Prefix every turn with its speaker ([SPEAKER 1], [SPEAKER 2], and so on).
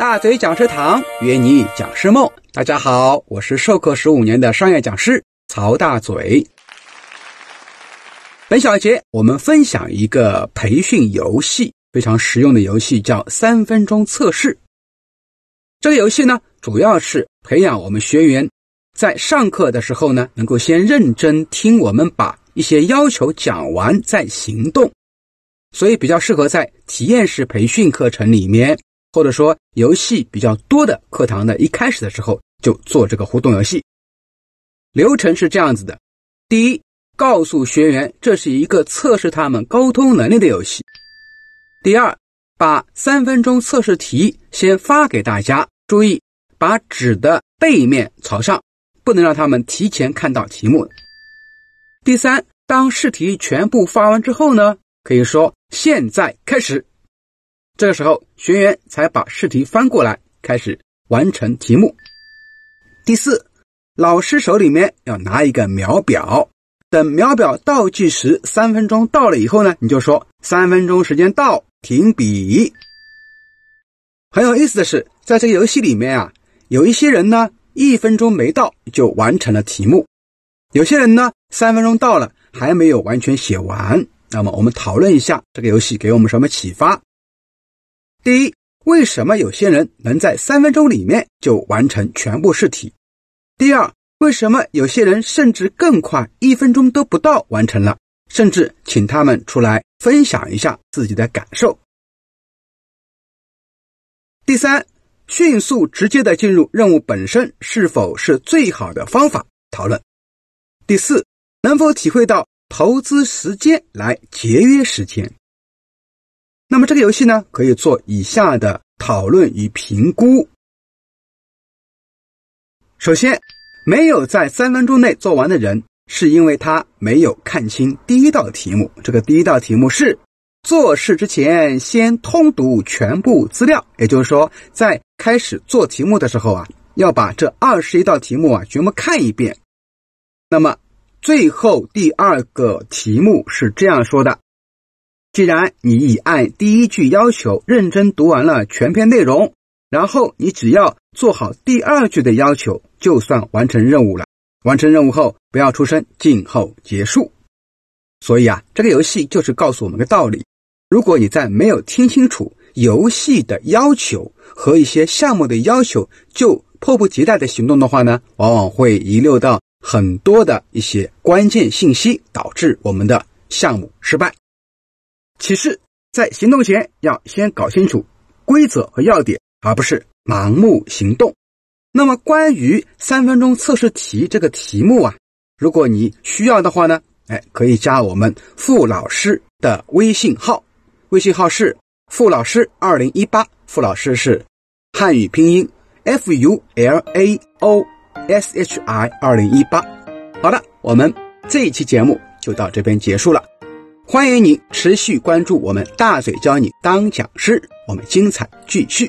[SPEAKER 1] 大嘴讲师堂约你讲师梦，大家好，我是授课十五年的商业讲师曹大嘴。本小节我们分享一个培训游戏，非常实用的游戏，叫三分钟测试。这个游戏呢，主要是培养我们学员在上课的时候呢，能够先认真听我们把一些要求讲完再行动，所以比较适合在体验式培训课程里面。或者说游戏比较多的课堂的一开始的时候就做这个互动游戏，流程是这样子的：第一，告诉学员这是一个测试他们沟通能力的游戏；第二，把三分钟测试题先发给大家，注意把纸的背面朝上，不能让他们提前看到题目；第三，当试题全部发完之后呢，可以说现在开始。这个时候，学员才把试题翻过来，开始完成题目。第四，老师手里面要拿一个秒表，等秒表倒计时三分钟到了以后呢，你就说三分钟时间到，停笔。很有意思的是，在这个游戏里面啊，有一些人呢一分钟没到就完成了题目，有些人呢三分钟到了还没有完全写完。那么我们讨论一下这个游戏给我们什么启发？第一，为什么有些人能在三分钟里面就完成全部试题？第二，为什么有些人甚至更快，一分钟都不到完成了？甚至请他们出来分享一下自己的感受。第三，迅速直接的进入任务本身是否是最好的方法？讨论。第四，能否体会到投资时间来节约时间？那么这个游戏呢，可以做以下的讨论与评估。首先，没有在三分钟内做完的人，是因为他没有看清第一道题目。这个第一道题目是做事之前先通读全部资料，也就是说，在开始做题目的时候啊，要把这二十一道题目啊全部看一遍。那么最后第二个题目是这样说的。既然你已按第一句要求认真读完了全篇内容，然后你只要做好第二句的要求，就算完成任务了。完成任务后不要出声，静候结束。所以啊，这个游戏就是告诉我们个道理：如果你在没有听清楚游戏的要求和一些项目的要求，就迫不及待的行动的话呢，往往会遗漏到很多的一些关键信息，导致我们的项目失败。启示：在行动前要先搞清楚规则和要点，而不是盲目行动。那么，关于三分钟测试题这个题目啊，如果你需要的话呢，哎，可以加我们傅老师的微信号，微信号是傅老师二零一八，傅老师是汉语拼音 f u l a o s h i 二零一八。好了，我们这一期节目就到这边结束了。欢迎您持续关注我们大嘴教你当讲师，我们精彩继续。